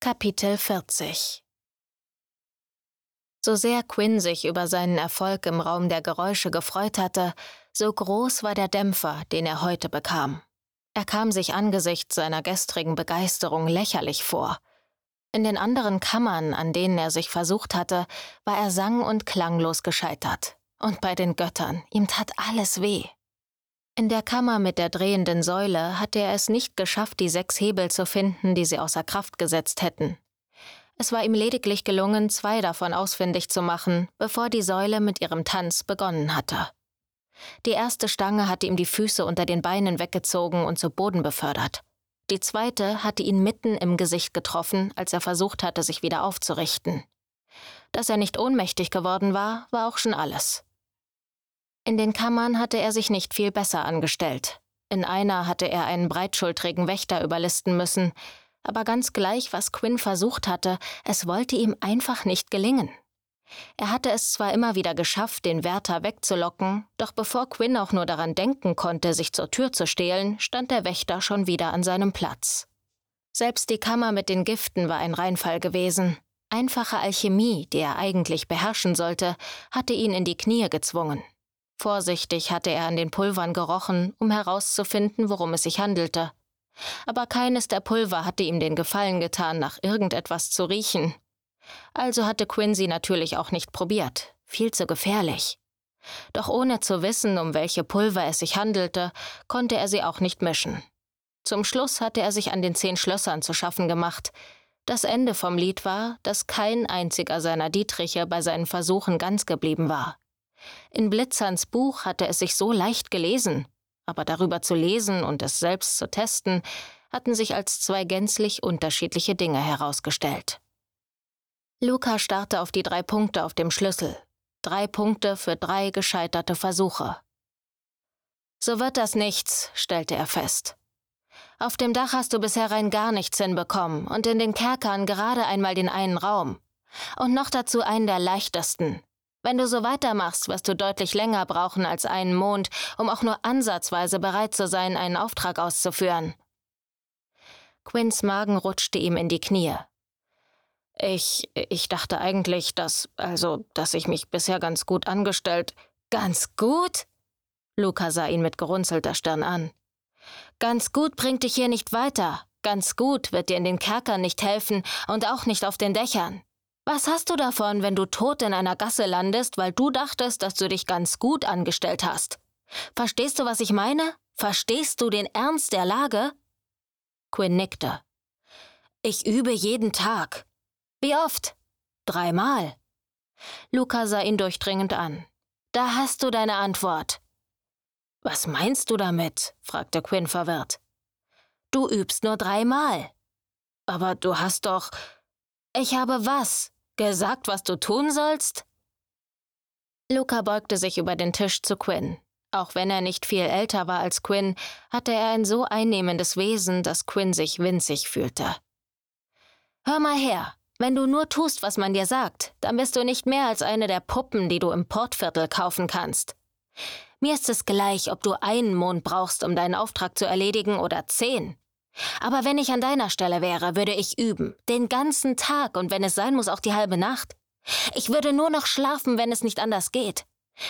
Kapitel 40 So sehr Quinn sich über seinen Erfolg im Raum der Geräusche gefreut hatte, so groß war der Dämpfer, den er heute bekam. Er kam sich angesichts seiner gestrigen Begeisterung lächerlich vor. In den anderen Kammern, an denen er sich versucht hatte, war er sang- und klanglos gescheitert. Und bei den Göttern, ihm tat alles weh. In der Kammer mit der drehenden Säule hatte er es nicht geschafft, die sechs Hebel zu finden, die sie außer Kraft gesetzt hätten. Es war ihm lediglich gelungen, zwei davon ausfindig zu machen, bevor die Säule mit ihrem Tanz begonnen hatte. Die erste Stange hatte ihm die Füße unter den Beinen weggezogen und zu Boden befördert. Die zweite hatte ihn mitten im Gesicht getroffen, als er versucht hatte, sich wieder aufzurichten. Dass er nicht ohnmächtig geworden war, war auch schon alles. In den Kammern hatte er sich nicht viel besser angestellt. In einer hatte er einen breitschultrigen Wächter überlisten müssen, aber ganz gleich, was Quinn versucht hatte, es wollte ihm einfach nicht gelingen. Er hatte es zwar immer wieder geschafft, den Wärter wegzulocken, doch bevor Quinn auch nur daran denken konnte, sich zur Tür zu stehlen, stand der Wächter schon wieder an seinem Platz. Selbst die Kammer mit den Giften war ein Reinfall gewesen. Einfache Alchemie, die er eigentlich beherrschen sollte, hatte ihn in die Knie gezwungen. Vorsichtig hatte er an den Pulvern gerochen, um herauszufinden, worum es sich handelte. Aber keines der Pulver hatte ihm den Gefallen getan, nach irgendetwas zu riechen. Also hatte Quincy natürlich auch nicht probiert. Viel zu gefährlich. Doch ohne zu wissen, um welche Pulver es sich handelte, konnte er sie auch nicht mischen. Zum Schluss hatte er sich an den zehn Schlössern zu schaffen gemacht. Das Ende vom Lied war, dass kein einziger seiner Dietriche bei seinen Versuchen ganz geblieben war. In Blitzerns Buch hatte es sich so leicht gelesen, aber darüber zu lesen und es selbst zu testen, hatten sich als zwei gänzlich unterschiedliche Dinge herausgestellt. Luca starrte auf die drei Punkte auf dem Schlüssel. Drei Punkte für drei gescheiterte Versuche. So wird das nichts, stellte er fest. Auf dem Dach hast du bisher rein gar nichts hinbekommen und in den Kerkern gerade einmal den einen Raum. Und noch dazu einen der leichtesten. Wenn du so weitermachst, wirst du deutlich länger brauchen als einen Mond, um auch nur ansatzweise bereit zu sein, einen Auftrag auszuführen. Quinns Magen rutschte ihm in die Knie. Ich, ich dachte eigentlich, dass, also, dass ich mich bisher ganz gut angestellt. Ganz gut? Luca sah ihn mit gerunzelter Stirn an. Ganz gut bringt dich hier nicht weiter. Ganz gut wird dir in den Kerkern nicht helfen und auch nicht auf den Dächern. Was hast du davon, wenn du tot in einer Gasse landest, weil du dachtest, dass du dich ganz gut angestellt hast? Verstehst du, was ich meine? Verstehst du den Ernst der Lage? Quinn nickte. Ich übe jeden Tag. Wie oft? Dreimal. Luca sah ihn durchdringend an. Da hast du deine Antwort. Was meinst du damit? fragte Quinn verwirrt. Du übst nur dreimal. Aber du hast doch. Ich habe was? Gesagt, was du tun sollst? Luca beugte sich über den Tisch zu Quinn. Auch wenn er nicht viel älter war als Quinn, hatte er ein so einnehmendes Wesen, dass Quinn sich winzig fühlte. Hör mal her, wenn du nur tust, was man dir sagt, dann bist du nicht mehr als eine der Puppen, die du im Portviertel kaufen kannst. Mir ist es gleich, ob du einen Mond brauchst, um deinen Auftrag zu erledigen, oder zehn. Aber wenn ich an deiner Stelle wäre, würde ich üben. Den ganzen Tag und wenn es sein muss, auch die halbe Nacht. Ich würde nur noch schlafen, wenn es nicht anders geht.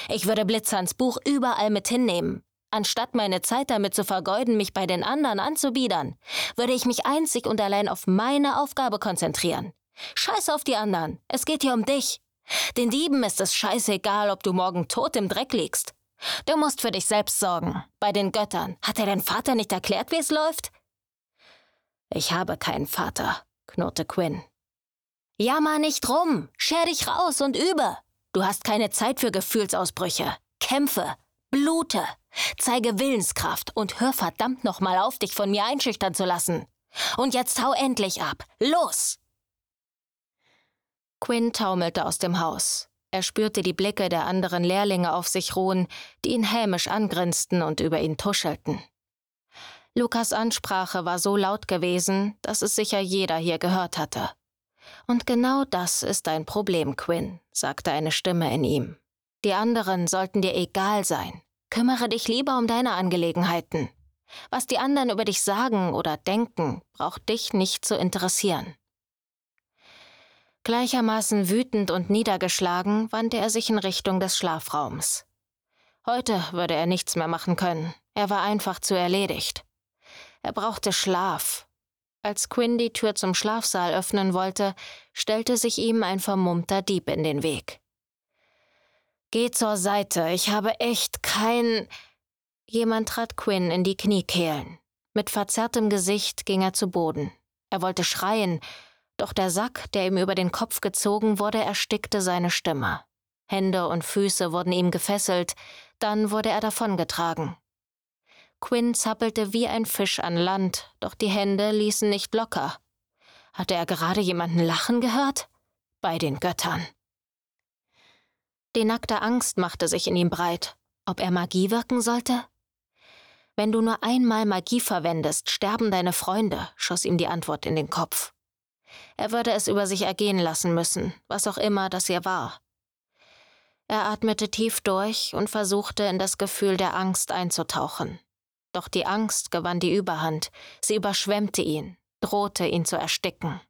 Ich würde Blitzerns Buch überall mit hinnehmen. Anstatt meine Zeit damit zu vergeuden, mich bei den anderen anzubiedern, würde ich mich einzig und allein auf meine Aufgabe konzentrieren. Scheiß auf die anderen. Es geht hier um dich. Den Dieben ist es scheißegal, ob du morgen tot im Dreck liegst. Du musst für dich selbst sorgen. Bei den Göttern. Hat dir dein Vater nicht erklärt, wie es läuft? Ich habe keinen Vater, knurrte Quinn. Jammer nicht rum, scher dich raus und übe. Du hast keine Zeit für Gefühlsausbrüche. Kämpfe, blute, zeige Willenskraft und hör verdammt nochmal auf, dich von mir einschüchtern zu lassen. Und jetzt hau endlich ab. Los! Quinn taumelte aus dem Haus. Er spürte die Blicke der anderen Lehrlinge auf sich ruhen, die ihn hämisch angrinsten und über ihn tuschelten. Lukas Ansprache war so laut gewesen, dass es sicher jeder hier gehört hatte. Und genau das ist dein Problem, Quinn, sagte eine Stimme in ihm. Die anderen sollten dir egal sein. Kümmere dich lieber um deine Angelegenheiten. Was die anderen über dich sagen oder denken, braucht dich nicht zu interessieren. Gleichermaßen wütend und niedergeschlagen wandte er sich in Richtung des Schlafraums. Heute würde er nichts mehr machen können. Er war einfach zu erledigt. Er brauchte Schlaf. Als Quinn die Tür zum Schlafsaal öffnen wollte, stellte sich ihm ein vermummter Dieb in den Weg. Geh zur Seite, ich habe echt kein. Jemand trat Quinn in die Kniekehlen. Mit verzerrtem Gesicht ging er zu Boden. Er wollte schreien, doch der Sack, der ihm über den Kopf gezogen wurde, erstickte seine Stimme. Hände und Füße wurden ihm gefesselt, dann wurde er davongetragen. Quinn zappelte wie ein Fisch an Land, doch die Hände ließen nicht locker. Hatte er gerade jemanden lachen gehört? Bei den Göttern. Die nackte Angst machte sich in ihm breit. Ob er Magie wirken sollte? Wenn du nur einmal Magie verwendest, sterben deine Freunde, schoss ihm die Antwort in den Kopf. Er würde es über sich ergehen lassen müssen, was auch immer das hier war. Er atmete tief durch und versuchte in das Gefühl der Angst einzutauchen. Doch die Angst gewann die Überhand, sie überschwemmte ihn, drohte ihn zu ersticken.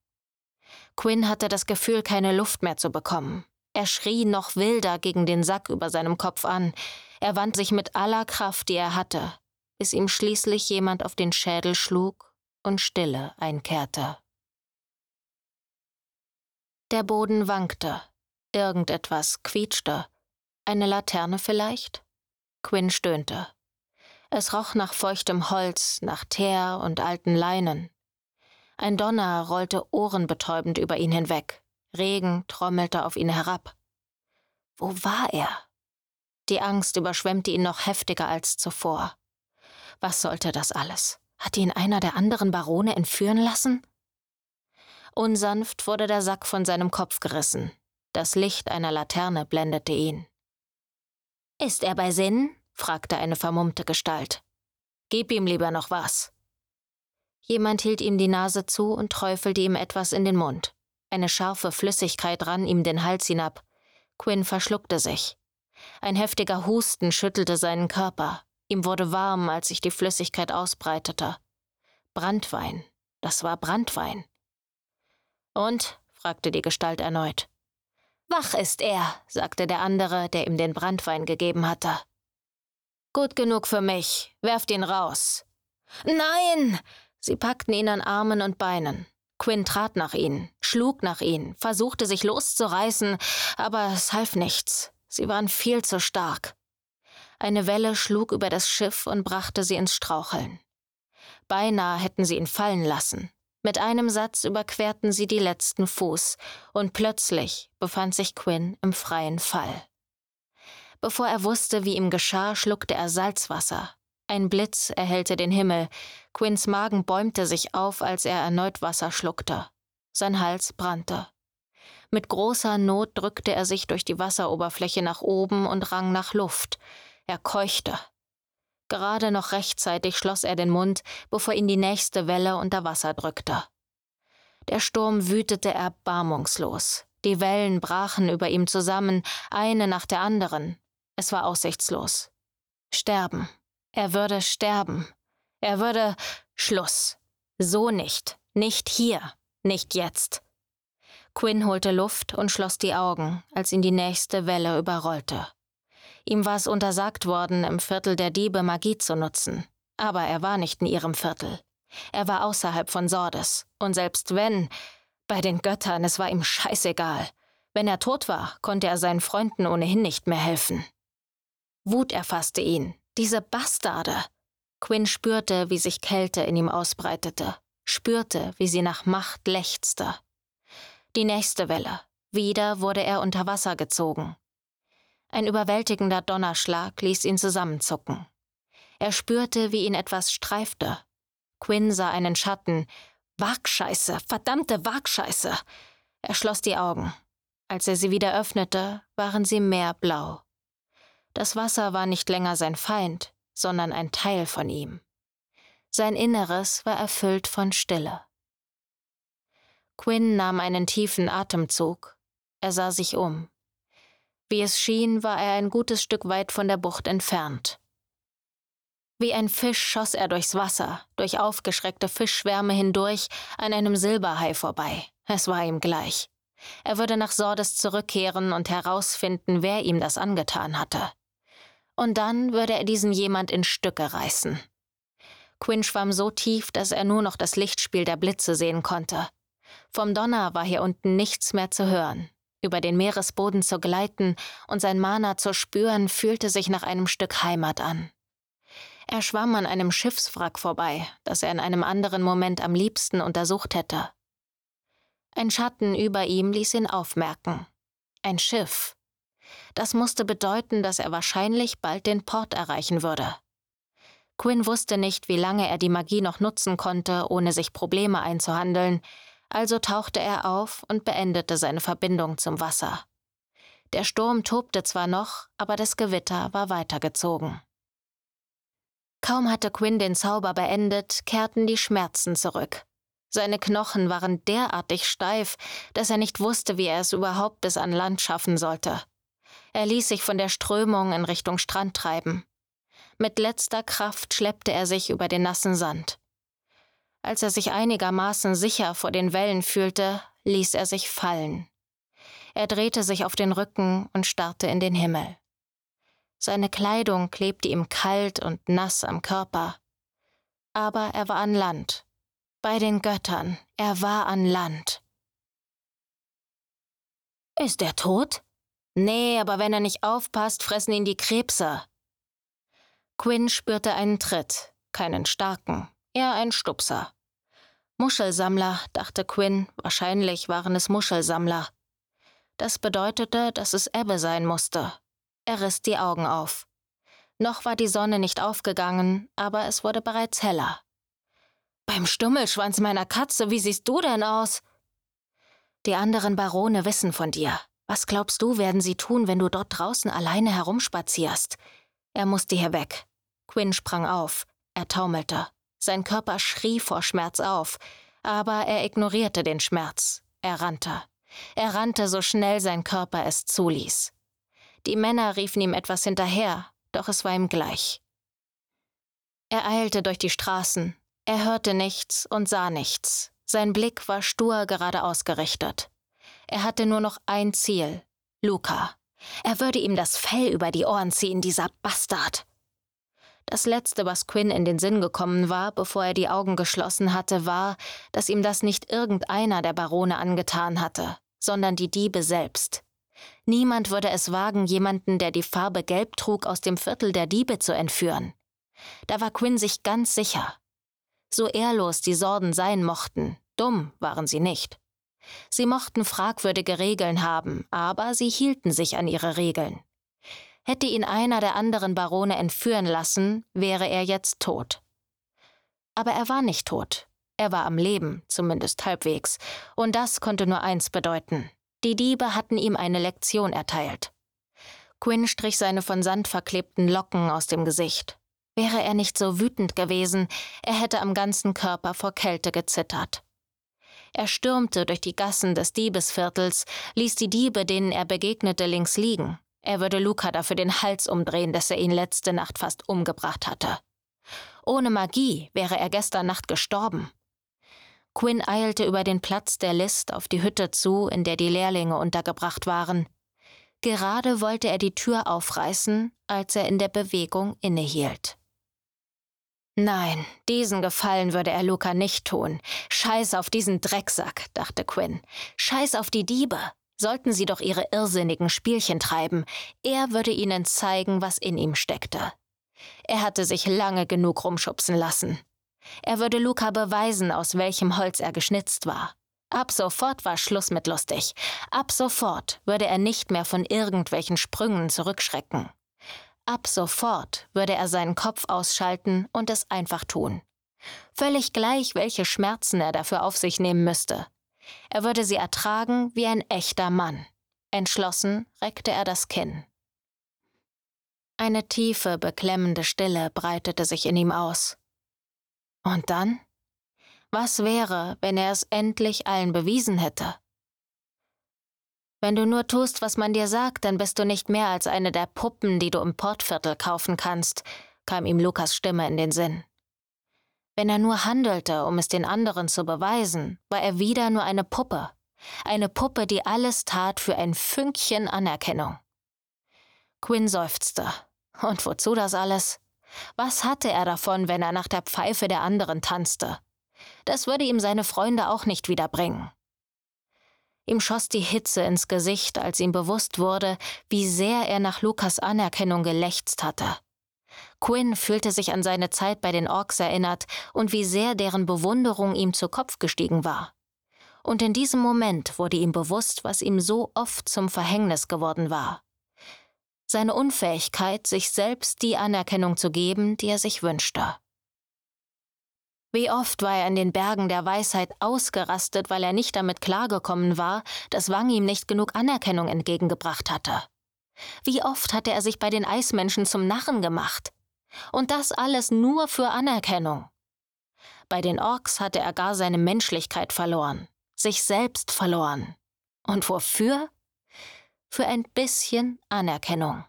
Quinn hatte das Gefühl, keine Luft mehr zu bekommen. Er schrie noch wilder gegen den Sack über seinem Kopf an, er wand sich mit aller Kraft, die er hatte, bis ihm schließlich jemand auf den Schädel schlug und Stille einkehrte. Der Boden wankte. Irgendetwas quietschte. Eine Laterne vielleicht? Quinn stöhnte. Es roch nach feuchtem Holz, nach Teer und alten Leinen. Ein Donner rollte ohrenbetäubend über ihn hinweg. Regen trommelte auf ihn herab. Wo war er? Die Angst überschwemmte ihn noch heftiger als zuvor. Was sollte das alles? Hat ihn einer der anderen Barone entführen lassen? Unsanft wurde der Sack von seinem Kopf gerissen. Das Licht einer Laterne blendete ihn. Ist er bei Sinn? Fragte eine vermummte Gestalt. Gib ihm lieber noch was. Jemand hielt ihm die Nase zu und träufelte ihm etwas in den Mund. Eine scharfe Flüssigkeit rann ihm den Hals hinab. Quinn verschluckte sich. Ein heftiger Husten schüttelte seinen Körper. Ihm wurde warm, als sich die Flüssigkeit ausbreitete. Brandwein. Das war Brandwein. Und? fragte die Gestalt erneut. Wach ist er, sagte der andere, der ihm den Brandwein gegeben hatte. Gut genug für mich. Werft ihn raus. Nein! Sie packten ihn an Armen und Beinen. Quinn trat nach ihnen, schlug nach ihnen, versuchte sich loszureißen, aber es half nichts. Sie waren viel zu stark. Eine Welle schlug über das Schiff und brachte sie ins Straucheln. Beinahe hätten sie ihn fallen lassen. Mit einem Satz überquerten sie die letzten Fuß, und plötzlich befand sich Quinn im freien Fall. Bevor er wusste, wie ihm geschah, schluckte er Salzwasser. Ein Blitz erhellte den Himmel. Quinns Magen bäumte sich auf, als er erneut Wasser schluckte. Sein Hals brannte. Mit großer Not drückte er sich durch die Wasseroberfläche nach oben und rang nach Luft. Er keuchte. Gerade noch rechtzeitig schloss er den Mund, bevor ihn die nächste Welle unter Wasser drückte. Der Sturm wütete erbarmungslos. Die Wellen brachen über ihm zusammen, eine nach der anderen. Es war aussichtslos. Sterben. Er würde sterben. Er würde. Schluss. So nicht. Nicht hier. Nicht jetzt. Quinn holte Luft und schloss die Augen, als ihn die nächste Welle überrollte. Ihm war es untersagt worden, im Viertel der Diebe Magie zu nutzen. Aber er war nicht in ihrem Viertel. Er war außerhalb von Sordes. Und selbst wenn, bei den Göttern, es war ihm scheißegal. Wenn er tot war, konnte er seinen Freunden ohnehin nicht mehr helfen. Wut erfasste ihn. Diese Bastarde. Quinn spürte, wie sich Kälte in ihm ausbreitete, spürte, wie sie nach Macht lechzte. Die nächste Welle. Wieder wurde er unter Wasser gezogen, ein überwältigender Donnerschlag ließ ihn zusammenzucken. Er spürte, wie ihn etwas streifte. Quinn sah einen Schatten. Wagscheiße, verdammte Wagscheiße. Er schloss die Augen. Als er sie wieder öffnete, waren sie meerblau. Das Wasser war nicht länger sein Feind, sondern ein Teil von ihm. Sein Inneres war erfüllt von Stille. Quinn nahm einen tiefen Atemzug. Er sah sich um. Wie es schien, war er ein gutes Stück weit von der Bucht entfernt. Wie ein Fisch schoss er durchs Wasser, durch aufgeschreckte Fischschwärme hindurch, an einem Silberhai vorbei. Es war ihm gleich. Er würde nach Sordes zurückkehren und herausfinden, wer ihm das angetan hatte. Und dann würde er diesen jemand in Stücke reißen. Quinn schwamm so tief, dass er nur noch das Lichtspiel der Blitze sehen konnte. Vom Donner war hier unten nichts mehr zu hören. Über den Meeresboden zu gleiten und sein Mana zu spüren, fühlte sich nach einem Stück Heimat an. Er schwamm an einem Schiffswrack vorbei, das er in einem anderen Moment am liebsten untersucht hätte. Ein Schatten über ihm ließ ihn aufmerken. Ein Schiff. Das musste bedeuten, dass er wahrscheinlich bald den Port erreichen würde. Quinn wusste nicht, wie lange er die Magie noch nutzen konnte, ohne sich Probleme einzuhandeln, also tauchte er auf und beendete seine Verbindung zum Wasser. Der Sturm tobte zwar noch, aber das Gewitter war weitergezogen. Kaum hatte Quinn den Zauber beendet, kehrten die Schmerzen zurück. Seine Knochen waren derartig steif, dass er nicht wusste, wie er es überhaupt bis an Land schaffen sollte. Er ließ sich von der Strömung in Richtung Strand treiben. Mit letzter Kraft schleppte er sich über den nassen Sand. Als er sich einigermaßen sicher vor den Wellen fühlte, ließ er sich fallen. Er drehte sich auf den Rücken und starrte in den Himmel. Seine Kleidung klebte ihm kalt und nass am Körper. Aber er war an Land bei den Göttern, er war an Land. Ist er tot? Nee, aber wenn er nicht aufpasst, fressen ihn die Krebse. Quinn spürte einen Tritt, keinen starken, eher ein Stupser. Muschelsammler, dachte Quinn, wahrscheinlich waren es Muschelsammler. Das bedeutete, dass es Ebbe sein musste. Er riss die Augen auf. Noch war die Sonne nicht aufgegangen, aber es wurde bereits heller. Beim Stummelschwanz meiner Katze, wie siehst du denn aus? Die anderen Barone wissen von dir. Was glaubst du, werden sie tun, wenn du dort draußen alleine herumspazierst? Er musste hier weg. Quinn sprang auf. Er taumelte. Sein Körper schrie vor Schmerz auf, aber er ignorierte den Schmerz. Er rannte. Er rannte so schnell sein Körper es zuließ. Die Männer riefen ihm etwas hinterher, doch es war ihm gleich. Er eilte durch die Straßen, er hörte nichts und sah nichts. Sein Blick war stur geradeaus gerichtet. Er hatte nur noch ein Ziel, Luca. Er würde ihm das Fell über die Ohren ziehen, dieser Bastard. Das Letzte, was Quinn in den Sinn gekommen war, bevor er die Augen geschlossen hatte, war, dass ihm das nicht irgendeiner der Barone angetan hatte, sondern die Diebe selbst. Niemand würde es wagen, jemanden, der die Farbe Gelb trug, aus dem Viertel der Diebe zu entführen. Da war Quinn sich ganz sicher. So ehrlos die Sorden sein mochten, dumm waren sie nicht. Sie mochten fragwürdige Regeln haben, aber sie hielten sich an ihre Regeln. Hätte ihn einer der anderen Barone entführen lassen, wäre er jetzt tot. Aber er war nicht tot. Er war am Leben, zumindest halbwegs, und das konnte nur eins bedeuten. Die Diebe hatten ihm eine Lektion erteilt. Quinn strich seine von Sand verklebten Locken aus dem Gesicht. Wäre er nicht so wütend gewesen, er hätte am ganzen Körper vor Kälte gezittert. Er stürmte durch die Gassen des Diebesviertels, ließ die Diebe, denen er begegnete, links liegen. Er würde Luca dafür den Hals umdrehen, dass er ihn letzte Nacht fast umgebracht hatte. Ohne Magie wäre er gestern Nacht gestorben. Quinn eilte über den Platz der List auf die Hütte zu, in der die Lehrlinge untergebracht waren. Gerade wollte er die Tür aufreißen, als er in der Bewegung innehielt. Nein, diesen Gefallen würde er Luca nicht tun. Scheiß auf diesen Drecksack, dachte Quinn. Scheiß auf die Diebe. Sollten sie doch ihre irrsinnigen Spielchen treiben. Er würde ihnen zeigen, was in ihm steckte. Er hatte sich lange genug rumschubsen lassen. Er würde Luca beweisen, aus welchem Holz er geschnitzt war. Ab sofort war Schluss mit lustig. Ab sofort würde er nicht mehr von irgendwelchen Sprüngen zurückschrecken. Ab sofort würde er seinen Kopf ausschalten und es einfach tun. Völlig gleich, welche Schmerzen er dafür auf sich nehmen müsste. Er würde sie ertragen wie ein echter Mann. Entschlossen reckte er das Kinn. Eine tiefe, beklemmende Stille breitete sich in ihm aus. Und dann? Was wäre, wenn er es endlich allen bewiesen hätte? Wenn du nur tust, was man dir sagt, dann bist du nicht mehr als eine der Puppen, die du im Portviertel kaufen kannst, kam ihm Lukas Stimme in den Sinn. Wenn er nur handelte, um es den anderen zu beweisen, war er wieder nur eine Puppe. Eine Puppe, die alles tat für ein Fünkchen Anerkennung. Quinn seufzte. Und wozu das alles? Was hatte er davon, wenn er nach der Pfeife der anderen tanzte? Das würde ihm seine Freunde auch nicht wiederbringen. Ihm schoss die Hitze ins Gesicht, als ihm bewusst wurde, wie sehr er nach Lukas Anerkennung gelächzt hatte. Quinn fühlte sich an seine Zeit bei den Orks erinnert und wie sehr deren Bewunderung ihm zu Kopf gestiegen war. Und in diesem Moment wurde ihm bewusst, was ihm so oft zum Verhängnis geworden war. Seine Unfähigkeit, sich selbst die Anerkennung zu geben, die er sich wünschte. Wie oft war er in den Bergen der Weisheit ausgerastet, weil er nicht damit klargekommen war, dass Wang ihm nicht genug Anerkennung entgegengebracht hatte. Wie oft hatte er sich bei den Eismenschen zum Narren gemacht. Und das alles nur für Anerkennung. Bei den Orks hatte er gar seine Menschlichkeit verloren, sich selbst verloren. Und wofür? Für ein bisschen Anerkennung.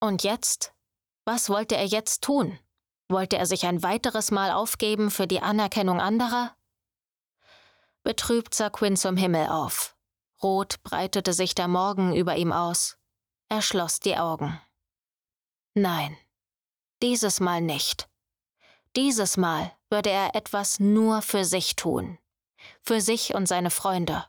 Und jetzt? Was wollte er jetzt tun? Wollte er sich ein weiteres Mal aufgeben für die Anerkennung anderer? Betrübt sah Quinn zum Himmel auf. Rot breitete sich der Morgen über ihm aus. Er schloss die Augen. Nein, dieses Mal nicht. Dieses Mal würde er etwas nur für sich tun. Für sich und seine Freunde.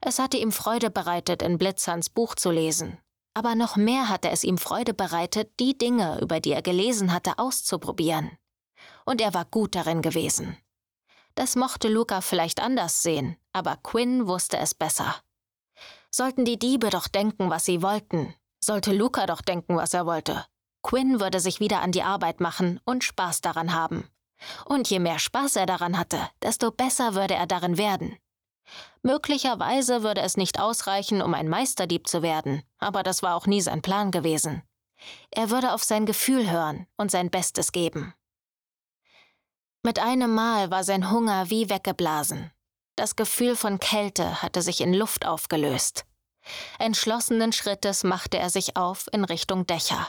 Es hatte ihm Freude bereitet, in Blitzerns Buch zu lesen, aber noch mehr hatte es ihm Freude bereitet, die Dinge, über die er gelesen hatte, auszuprobieren. Und er war gut darin gewesen. Das mochte Luca vielleicht anders sehen, aber Quinn wusste es besser. Sollten die Diebe doch denken, was sie wollten, sollte Luca doch denken, was er wollte. Quinn würde sich wieder an die Arbeit machen und Spaß daran haben. Und je mehr Spaß er daran hatte, desto besser würde er darin werden. Möglicherweise würde es nicht ausreichen, um ein Meisterdieb zu werden, aber das war auch nie sein Plan gewesen. Er würde auf sein Gefühl hören und sein Bestes geben. Mit einem Mal war sein Hunger wie weggeblasen. Das Gefühl von Kälte hatte sich in Luft aufgelöst. Entschlossenen Schrittes machte er sich auf in Richtung Dächer.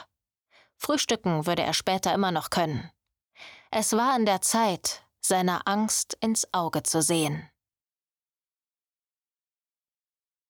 Frühstücken würde er später immer noch können. Es war an der Zeit, seiner Angst ins Auge zu sehen.